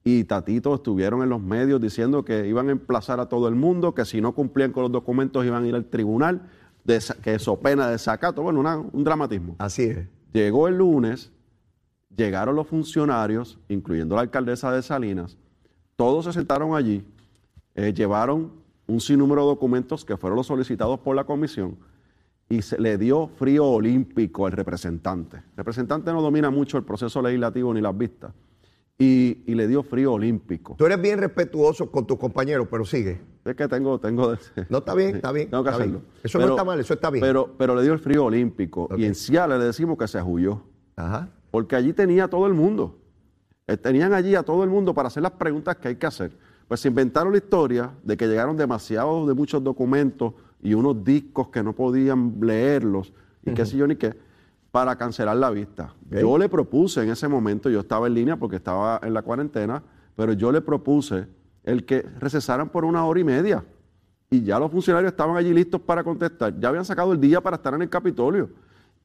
y Tatito estuvieron en los medios diciendo que iban a emplazar a todo el mundo, que si no cumplían con los documentos iban a ir al tribunal, de que eso pena de sacato. Bueno, una- un dramatismo. Así es. Llegó el lunes, llegaron los funcionarios, incluyendo la alcaldesa de Salinas, todos se sentaron allí, eh, llevaron un sinnúmero de documentos que fueron los solicitados por la comisión y se le dio frío olímpico al representante. El representante no domina mucho el proceso legislativo ni las vistas y, y le dio frío olímpico. Tú eres bien respetuoso con tus compañeros, pero sigue. Es que tengo, tengo. [LAUGHS] No, está bien, está bien, Tengo que está hacerlo. bien. Eso no está mal, eso está bien. Pero, pero le dio el frío olímpico y en Ciales le decimos que se ajuyó. Ajá. Porque allí tenía a todo el mundo. Eh, Tenían allí a todo el mundo para hacer las preguntas que hay que hacer. Pues se inventaron la historia de que llegaron demasiados de muchos documentos y unos discos que no podían leerlos y qué sé yo ni qué, para cancelar la vista. Yo le propuse en ese momento, yo estaba en línea porque estaba en la cuarentena, pero yo le propuse el que recesaran por una hora y media. Y ya los funcionarios estaban allí listos para contestar. Ya habían sacado el día para estar en el Capitolio.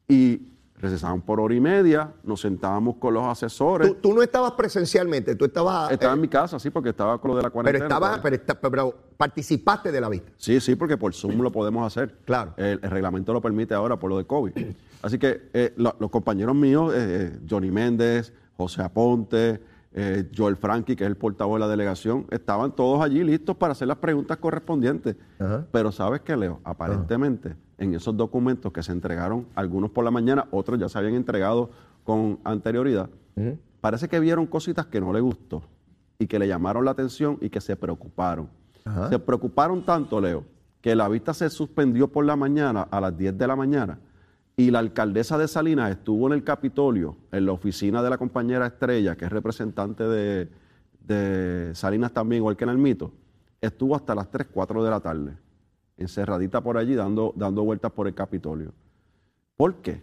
Y recesaban por hora y media, nos sentábamos con los asesores. Tú, tú no estabas presencialmente, tú estabas. estaba eh, en mi casa, sí, porque estaba con lo de la pero cuarentena. estabas, pero, está- pero participaste de la vista. Sí, sí, porque por Zoom lo podemos hacer. Claro. El, el reglamento lo permite ahora por lo de COVID. Así que eh, lo- los compañeros míos, eh, Johnny Méndez, José Aponte, Joel Frankie, que es el portavoz de la delegación, estaban todos allí listos para hacer las preguntas correspondientes. Ajá. Pero ¿sabes qué, Leo? Aparentemente, en esos documentos que se entregaron, algunos por la mañana, otros ya se habían entregado con anterioridad, parece que vieron cositas que no le gustó y que le llamaron la atención y que se preocuparon. Ajá. Se preocuparon tanto, Leo, que la vista se suspendió por la mañana a las 10 de la mañana y la alcaldesa de Salinas estuvo en el Capitolio, en la oficina de la compañera Estrella, que es representante de, de Salinas también, igual que en el mito, estuvo hasta las 3, 4 de la tarde, encerradita por allí dando, dando vueltas por el Capitolio. ¿Por qué?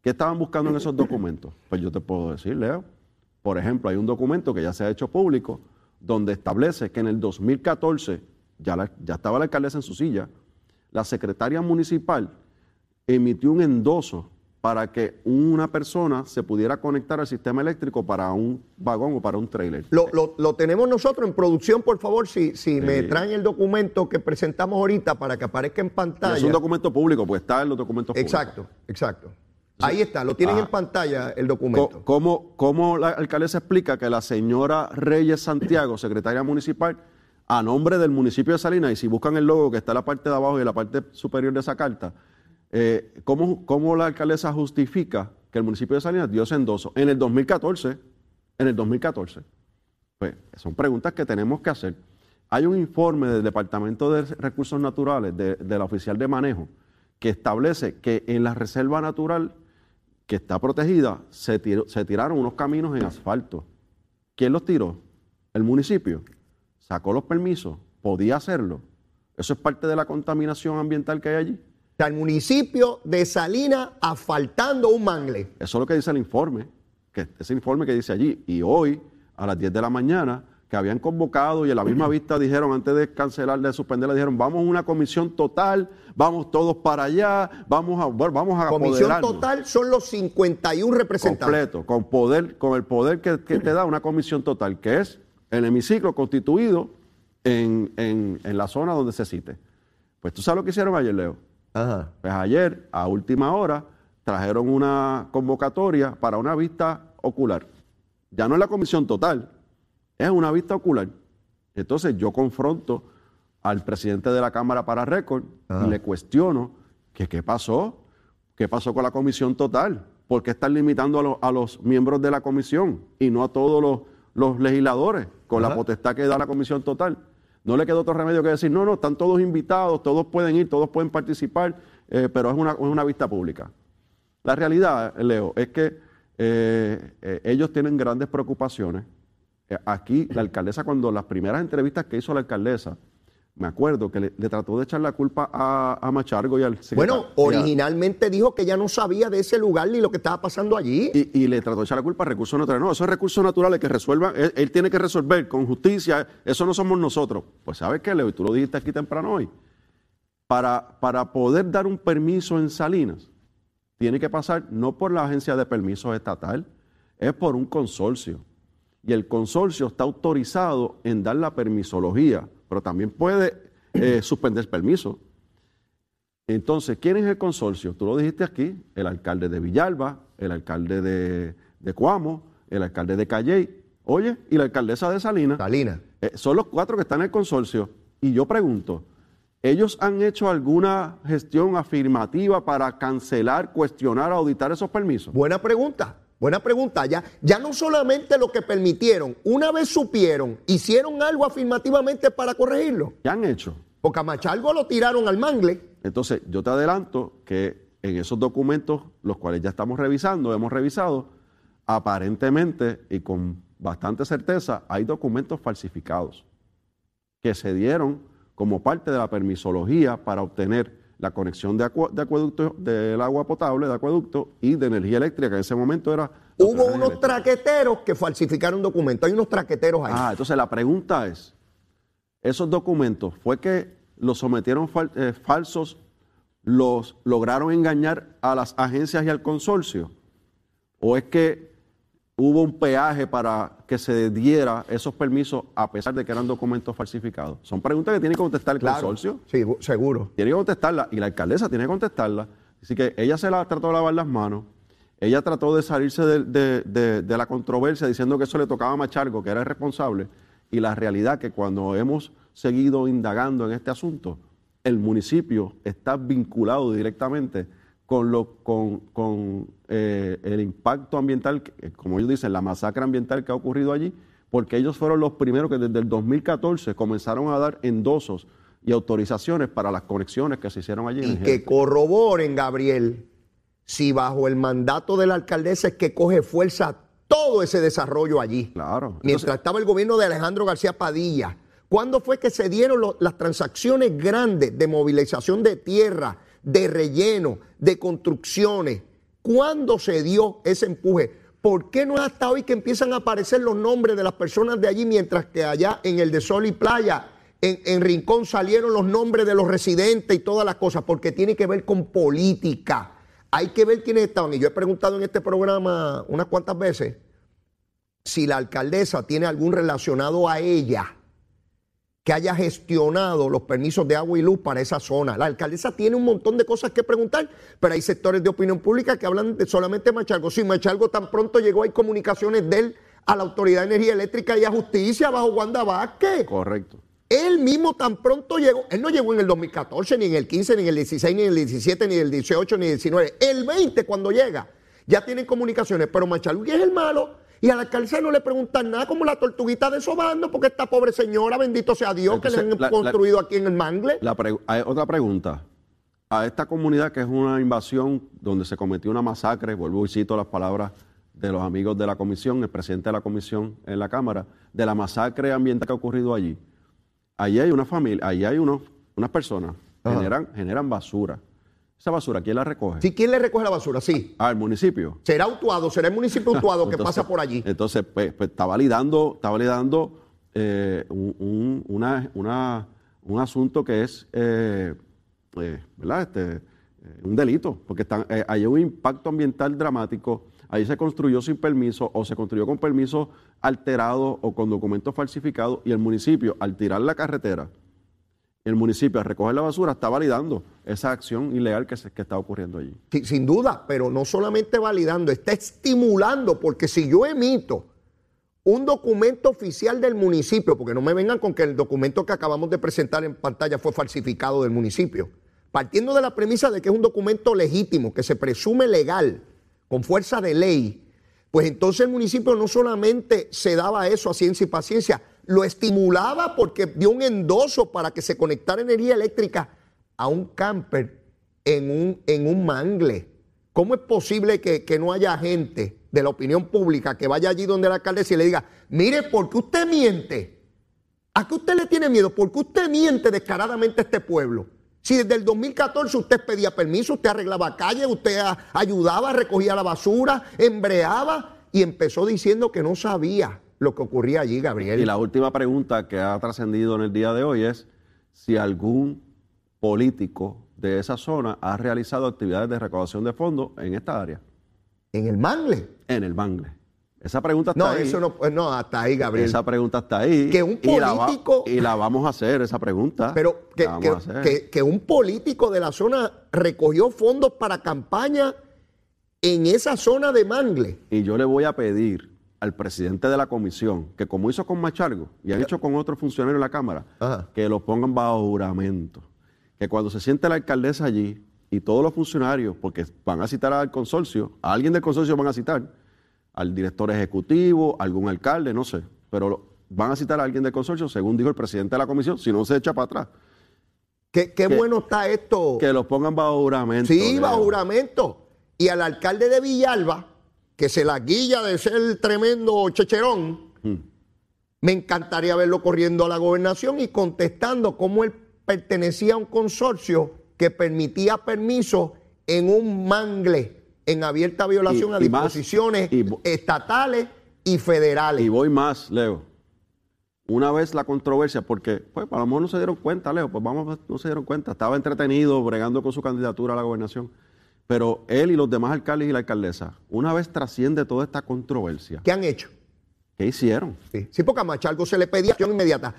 ¿Qué estaban buscando en esos documentos? Pues yo te puedo decir, Leo. Por ejemplo, hay un documento que ya se ha hecho público donde establece que en el 2014, ya, ya estaba la alcaldesa en su silla, la secretaria municipal emitió un endoso para que una persona se pudiera conectar al sistema eléctrico para un vagón o para un trailer. Lo, lo- lo tenemos nosotros en producción, por favor, si, si me traen el documento que presentamos ahorita para que aparezca en Y pantalla. es un documento público, pues está en los documentos públicos. Exacto, exacto. Ahí está, lo tienen Ah. en pantalla el documento. ¿Cómo, cómo la alcaldesa explica que la señora Reyes Santiago, secretaria municipal, a nombre del municipio de Salinas, y si buscan el logo que está en la parte de abajo y en la parte superior de esa carta, eh, ¿cómo, cómo la alcaldesa justifica que el municipio de Salinas dio ese? En el 2014, en el 2014. Pues son preguntas que tenemos que hacer. Hay un informe del Departamento de Recursos Naturales, de, de la oficial de manejo, que establece que en la reserva natural que está protegida, se, tiró- se tiraron unos caminos en asfalto. ¿Quién los tiró? El municipio. Sacó los permisos, podía hacerlo. Eso es parte de la contaminación ambiental que hay allí. Sea, el municipio de Salinas asfaltando un mangle. Eso es lo que dice el informe, que ese informe que dice allí. Y hoy, a las 10 de la mañana, que habían convocado y en la misma vista dijeron, antes de cancelar, de suspenderla, dijeron, vamos a una comisión total, vamos todos para allá, vamos a, bueno, vamos a Comisión apoderarnos". total son los 51 representantes. completo, con poder, con el poder que, que te da una comisión total, que es el hemiciclo constituido en, en- en la zona donde se cite. Pues tú sabes lo que hicieron ayer, Leo. Ajá. Pues ayer, a última hora, trajeron una convocatoria para una vista ocular. Ya no es la comisión total, es una vista ocular. Entonces yo confronto al presidente de la Cámara para récord y le cuestiono que qué pasó, qué pasó con la comisión total, por qué están limitando a, los- a los miembros de la comisión y no a todos los, los legisladores con la potestad que da la comisión total. No le quedó otro remedio que decir, no, no, están todos invitados, todos pueden ir, todos pueden participar, eh, pero es una, es una vista pública. La realidad, Leo, es que eh, eh, ellos tienen grandes preocupaciones. Aquí, la alcaldesa, cuando las primeras entrevistas que hizo la alcaldesa, me acuerdo que le, le trató de echar la culpa a, a Machargo y al Bueno, secretario- a- originalmente dijo que ya no sabía de ese lugar ni lo que estaba pasando allí. y, y le trató de echar la culpa a recursos naturales. No, esos recursos naturales que resuelvan, él, él tiene que resolver con justicia, eso no somos nosotros. Pues sabes qué, Leo, y tú lo dijiste aquí temprano hoy. Para, para poder dar un permiso en Salinas, tiene que pasar no por la agencia de permisos estatal, es por un consorcio. Y el consorcio está autorizado en dar la permisología, pero también puede eh, suspender permiso. Entonces, ¿quién es el consorcio? Tú lo dijiste aquí, el alcalde de Villalba, el alcalde de, de Cuamo, el alcalde de Calley, oye, y la alcaldesa de Salinas. Salinas. Eh, son los cuatro que están en el consorcio. Y yo pregunto, ¿ellos han hecho alguna gestión afirmativa para cancelar, cuestionar, auditar esos permisos? Buena pregunta, buena pregunta. Ya, ya no solamente lo que permitieron, una vez supieron, hicieron algo afirmativamente para corregirlo. ¿Qué han hecho? Porque a Machalgo lo tiraron al mangle. Entonces, yo te adelanto que en esos documentos, los cuales ya estamos revisando, hemos revisado, aparentemente y con bastante certeza, hay documentos falsificados que se dieron como parte de la permisología para obtener la conexión de, acu- de acueducto del agua potable, de acueducto y de energía eléctrica, que en ese momento era... Hubo unos eléctrica. traqueteros que falsificaron documentos. Hay unos traqueteros ahí. Ah, entonces la pregunta es, ¿esos documentos fue que los sometieron fal- eh, falsos, los lograron engañar a las agencias y al consorcio? ¿O es que hubo un peaje para que se diera esos permisos a pesar de que eran documentos falsificados? Son preguntas que tiene que contestar el Claro. consorcio. Sí, seguro. Tiene que contestarla y la alcaldesa tiene que contestarla. Así que ella se la trató de lavar las manos. Ella trató de salirse de, de- de- de la controversia diciendo que eso le tocaba a Machargo, que era el responsable. Y la realidad que cuando hemos seguido indagando en este asunto, el municipio está vinculado directamente con, lo, con, con, eh, el impacto ambiental, que, como ellos dicen, la masacre ambiental que ha ocurrido allí, porque ellos fueron los primeros que desde el 2014 comenzaron a dar endosos y autorizaciones para las conexiones que se hicieron allí. Y que corroboren, Gabriel, si bajo el mandato de la alcaldesa es que coge fuerza todo ese desarrollo allí. Claro. Mientras estaba el gobierno de Alejandro García Padilla. ¿Cuándo fue que se dieron lo- las transacciones grandes de movilización de tierra, de relleno, de construcciones? ¿Cuándo se dio ese empuje? ¿Por qué no es hasta hoy que empiezan a aparecer los nombres de las personas de allí, mientras que allá en el de Sol y Playa, en, en Rincón salieron los nombres de los residentes y todas las cosas? Porque tiene que ver con política. Hay que ver quiénes estaban. Y yo he preguntado en este programa unas cuantas veces si la alcaldesa tiene algún relacionado a ella que haya gestionado los permisos de agua y luz para esa zona. La alcaldesa tiene un montón de cosas que preguntar, pero hay sectores de opinión pública que hablan de solamente Machalgo. Si Machalgo tan pronto llegó, hay comunicaciones de él a la Autoridad de Energía Eléctrica y a Justicia bajo Wanda Vázquez. Correcto. Él mismo tan pronto llegó, él no llegó en el 2014, ni en el 15, ni en el 16, ni en el 17, ni en el 18, ni en el 19. El 20 cuando llega, ya tienen comunicaciones, pero Machalugui es el malo y a la alcaldesa no le preguntan nada como la tortuguita de Sobando, porque esta pobre señora, bendito sea Dios, que le han la- construido aquí en el Mangle. La hay otra pregunta. a esta comunidad que es una invasión donde se cometió una masacre, vuelvo y cito las palabras de los amigos de la comisión, el presidente de la comisión en la Cámara, de la masacre ambiental que ha ocurrido allí. Allí hay una familia, allí hay unos, unas personas que generan, generan basura. Esa basura, ¿quién la recoge? Sí, ¿quién le recoge la basura? Sí. Ah, el municipio. Será Utuado, será el municipio [LAUGHS] Utuado que Entonces- pasa por allí. Entonces, pues, pues, está validando, está validando eh, un, un- una- una- un asunto que es, eh, eh, ¿verdad? Este, un delito, porque están, hay un impacto ambiental dramático. Ahí se construyó sin permiso o se construyó con permiso alterado o con documentos falsificados y el municipio, al tirar la carretera, el municipio al recoger la basura está validando esa acción ilegal que, se- que está ocurriendo allí. Sí, sin duda, pero no solamente validando, está estimulando, porque si yo emito un documento oficial del municipio, porque no me vengan con que el documento que acabamos de presentar en pantalla fue falsificado del municipio, partiendo de la premisa de que es un documento legítimo, que se presume legal, con fuerza de ley, pues entonces el municipio no solamente se daba eso a ciencia y paciencia, lo estimulaba porque dio un endoso para que se conectara energía eléctrica a un camper en un, en un mangle. ¿Cómo es posible que, que no haya gente de la opinión pública que vaya allí donde la alcaldesa y le diga, mire, ¿por qué usted miente? ¿A qué usted le tiene miedo? ¿Por qué usted miente descaradamente a este pueblo? Si desde el 2014 usted pedía permiso, usted arreglaba calles, usted ayudaba, recogía la basura, embreaba y empezó diciendo que no sabía lo que ocurría allí, Gabriel. Y la última pregunta que ha trascendido en el día de hoy es si algún político de esa zona ha realizado actividades de recaudación de fondos en esta área, En el mangle. en el Bangle. Esa pregunta está No, ahí. eso no, pues no, hasta ahí, Gabriel. Esa pregunta está ahí. Que un y la va- político- Y la, vamos a hacer, esa pregunta. Pero que, que- que- que un político de la zona recogió fondos para campaña en esa zona de Mangle. Y yo le voy a pedir al presidente de la comisión, que como hizo con Machargo y han hecho con otros funcionarios en la Cámara, Ajá. que lo pongan bajo juramento. Que cuando se siente la alcaldesa allí y todos los funcionarios, porque van a citar al consorcio, a alguien del consorcio van a citar, al director ejecutivo, algún alcalde, no sé, pero van a citar a alguien del consorcio, según dijo el presidente de la comisión, si no se echa para atrás. Qué, qué Que- bueno está esto. Que los pongan bajo juramento. Sí, bajo juramento. Y al alcalde de Villalba, que se la guilla de ser tremendo checherón, Hmm. me encantaría verlo corriendo a la gobernación y contestando cómo él pertenecía a un consorcio que permitía permiso en un mangle en abierta violación Y- a y más, disposiciones y estatales y federales. Y voy más, Leo. Una vez la controversia, porque pues a lo mejor no se dieron cuenta, Leo, pues vamos, no se dieron cuenta. Estaba entretenido bregando con su candidatura a la gobernación. Pero él y los demás alcaldes y la alcaldesa, una vez trasciende toda esta controversia, ¿Qué han hecho? ¿qué hicieron? Sí, sí, porque a Machalgo se le pedía acción inmediata.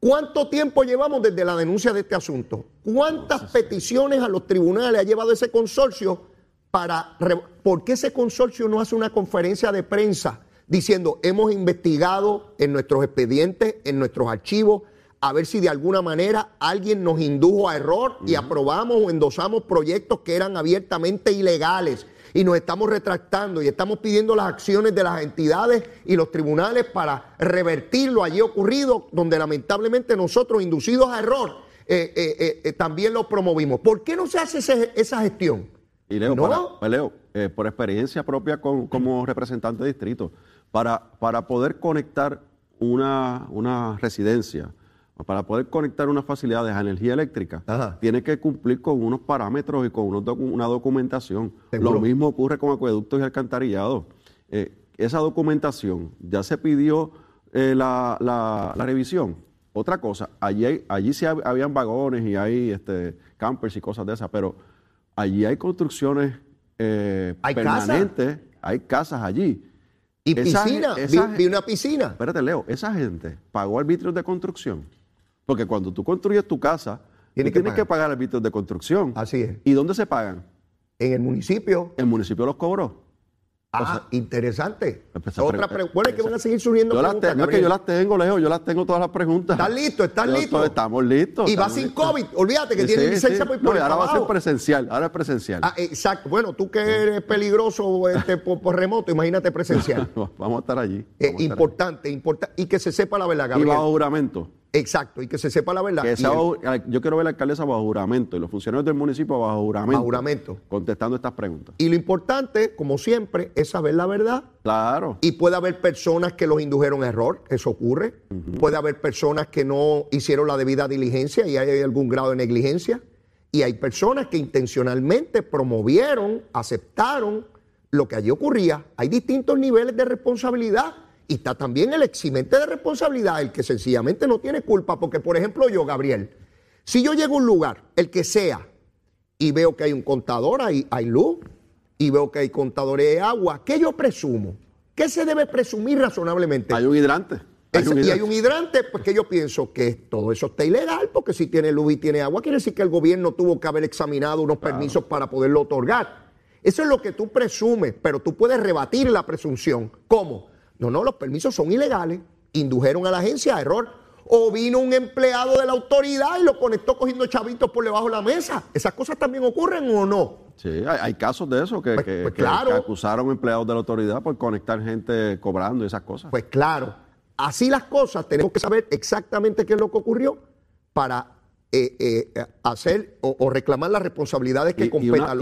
¿Cuánto tiempo llevamos desde la denuncia de este asunto? ¿Cuántas peticiones a los tribunales ha llevado ese consorcio para... ¿Por qué ese consorcio no hace una conferencia de prensa diciendo hemos investigado en nuestros expedientes, en nuestros archivos, a ver si de alguna manera alguien nos indujo a error y aprobamos o endosamos proyectos que eran abiertamente ilegales? y nos estamos retractando y estamos pidiendo las acciones de las entidades y los tribunales para revertir lo allí ocurrido, donde lamentablemente nosotros, inducidos a error, eh, eh, eh, también lo promovimos. ¿Por qué no se hace ese- esa gestión? Y Leo, No. para- pues, Leo, por experiencia propia con- como representante de distrito, para, para poder conectar una, una residencia, para poder conectar unas facilidades a energía eléctrica, Ajá. tiene que cumplir con unos parámetros y con unos docu- una documentación. Seguro. Lo mismo ocurre con acueductos y alcantarillados. Eh, esa documentación ya se pidió eh, la, la- la revisión. Otra cosa, allí, hay- allí sí hab- habían vagones y hay este, campers y cosas de esas, pero allí hay construcciones eh, Hay permanentes, hay casas allí. Y Esa piscina, vi, vi una piscina. Espérate, Leo, esa gente pagó arbitrios de construcción. Porque cuando tú construyes tu casa, Tiene tú que tienes pagar. que pagar arbitrios de construcción. Así es. ¿Y dónde se pagan? En el municipio. El municipio los cobró. Ah, interesante. Otra pre- pre- bueno, es que van a seguir surgiendo Yo las preguntas, te- no es que Gabriel. yo las tengo, Leo, yo las tengo todas las preguntas. ¿Estás listo? ¿Estás listo? Estamos listos. Y va sin listos. COVID. Olvídate que Sí, tiene sí, licencia sí. por, No, por ahora va a ser presencial, ahora es presencial. Ah, exacto. Bueno, tú que eres peligroso este, por, por remoto, imagínate presencial. [LAUGHS] Vamos a estar allí. Eh, vamos a estar importante, importante. Y que se sepa la verdad, allí. Y Gabriel. bajo juramento. Exacto, y que se sepa la verdad. Que sea yo quiero ver a la alcaldesa bajo juramento y los funcionarios del municipio bajo juramento. Bajo juramento. Contestando estas preguntas. y lo importante, como siempre, es saber la verdad. Claro. Y puede haber personas que los indujeron a error, eso ocurre. Puede haber personas que no hicieron la debida diligencia y hay algún grado de negligencia. Y hay personas que intencionalmente promovieron, aceptaron lo que allí ocurría. Hay distintos niveles de responsabilidad. Y está también el eximente de responsabilidad, el que sencillamente no tiene culpa. Porque, por ejemplo, yo, Gabriel, si yo llego a un lugar, el que sea, y veo que hay un contador, hay, hay luz, y veo que hay contadores de agua, ¿qué yo presumo? ¿Qué se debe presumir razonablemente? Hay un hidrante. Hay Esa- un y hay un hidrante, pues que yo pienso que todo eso está ilegal, porque si tiene luz y tiene agua, quiere decir que el gobierno tuvo que haber examinado unos permisos para poderlo otorgar. Eso es lo que tú presumes, pero tú puedes rebatir la presunción. ¿Cómo? No, no, los permisos son ilegales, indujeron a la agencia a error. O vino un empleado de la autoridad y lo conectó cogiendo chavitos por debajo de la mesa. ¿Esas cosas también ocurren o no? Sí, hay, hay casos de eso que, Pues- que- pues que- claro. que acusaron empleados de la autoridad por conectar gente cobrando y esas cosas. Pues claro, así las cosas, tenemos que saber exactamente qué es lo que ocurrió para eh, eh, hacer o, o reclamar las responsabilidades que y,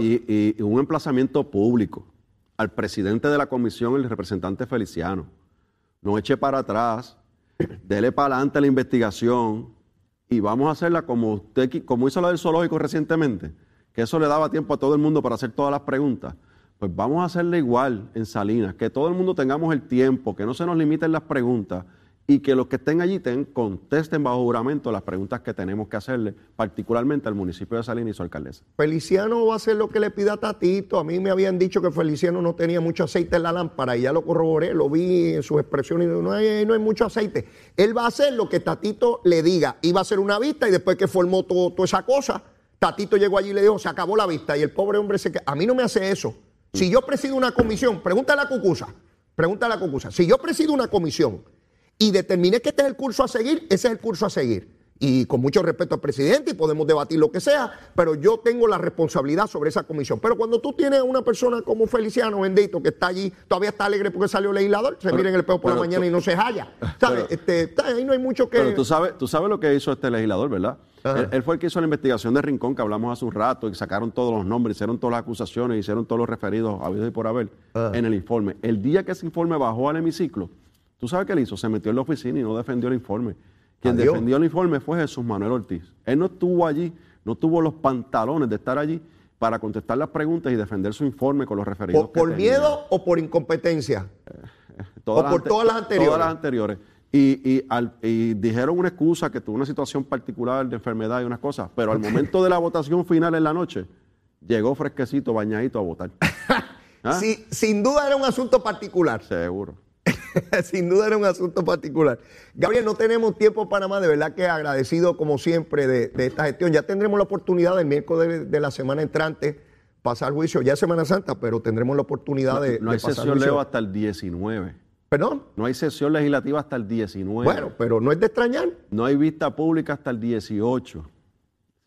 y- y- y un emplazamiento público al presidente de la comisión, el representante Feliciano. No eche para atrás, dele para adelante la investigación y vamos a hacerla como usted como hizo la del zoológico recientemente, que eso le daba tiempo a todo el mundo para hacer todas las preguntas. Pues vamos a hacerle igual en Salinas, que todo el mundo tengamos el tiempo, que no se nos limiten las preguntas y que los que estén allí ten- contesten bajo juramento las preguntas que tenemos que hacerle, particularmente al municipio de Salinas y su alcaldesa. Feliciano va a hacer lo que le pida Tatito. A mí me habían dicho que Feliciano no tenía mucho aceite en la lámpara y ya lo corroboré, lo vi en sus expresiones. No hay, no hay mucho aceite. Él va a hacer lo que Tatito le diga. Iba a hacer una vista y después que formó toda esa cosa, Tatito llegó allí y le dijo, se acabó la vista. Y el pobre hombre se. A mí no me hace eso. Si yo presido una comisión, pregúntale a Cucusa, pregúntale a Cucusa. Si yo presido una comisión y determiné que este es el curso a seguir, ese es el curso a seguir. Y con mucho respeto al presidente, y podemos debatir lo que sea, pero yo tengo la responsabilidad sobre esa comisión. Pero cuando tú tienes a una persona como Feliciano, bendito, que está allí, todavía está alegre porque salió legislador, se mira en el espejo por la mañana tú- y no se halla. ¿Sabes? pero- Este, ahí no hay mucho que. Pero tú sabes, tú sabes lo que hizo este legislador, ¿verdad? Él, él fue el que hizo la investigación de Rincón, que hablamos hace un rato, y sacaron todos los nombres, hicieron todas las acusaciones, hicieron todos los referidos habidos y por haber Ajá. en el informe. El día que ese informe bajó al hemiciclo, ¿tú sabes qué él hizo? Se metió en la oficina y no defendió el informe. Quien Adiós. defendió el informe fue Jesús Manuel Ortiz. Él no estuvo allí, no tuvo los pantalones de estar allí para contestar las preguntas y defender su informe con los referidos. ¿Por, que por miedo o por incompetencia? Todas ¿O por todas las anteriores? Todas las anteriores. Y, y al- y dijeron una excusa que tuvo una situación particular de enfermedad y unas cosas, pero al momento de la votación final en la noche, llegó fresquecito, bañadito a votar. [LAUGHS] ¿Ah? Sí, sin duda era un asunto particular. Seguro. [LAUGHS] Sin duda era un asunto particular. Gabriel, no tenemos tiempo para más, de verdad que agradecido como siempre de, de esta gestión. Ya tendremos la oportunidad el miércoles de, de la semana entrante pasar juicio, ya es Semana Santa, pero tendremos la oportunidad de, no de hay pasar sesión, juicio. Leo, hasta el 19. ¿Perdón? No hay sesión legislativa hasta el 19. Bueno, pero no es de extrañar. No hay vista pública hasta el 18.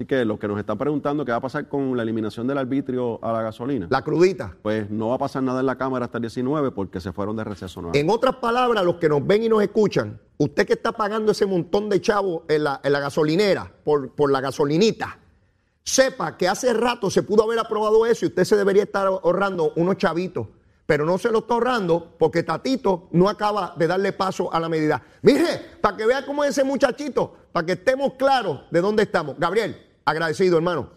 Así que los que nos están preguntando qué va a pasar con la eliminación del arbitrio a la gasolina, La crudita. pues no va a pasar nada en la Cámara hasta el 19 porque se fueron de receso nuevo. En otras palabras, los que nos ven y nos escuchan, usted que está pagando ese montón de chavos en la, en la gasolinera por, por la gasolinita, sepa que hace rato se pudo haber aprobado eso y usted se debería estar ahorrando unos chavitos, pero no se lo está ahorrando porque Tatito no acaba de darle paso a la medida. Mire, para que vea cómo es ese muchachito, para que estemos claros de dónde estamos. Gabriel, agradecido, hermano.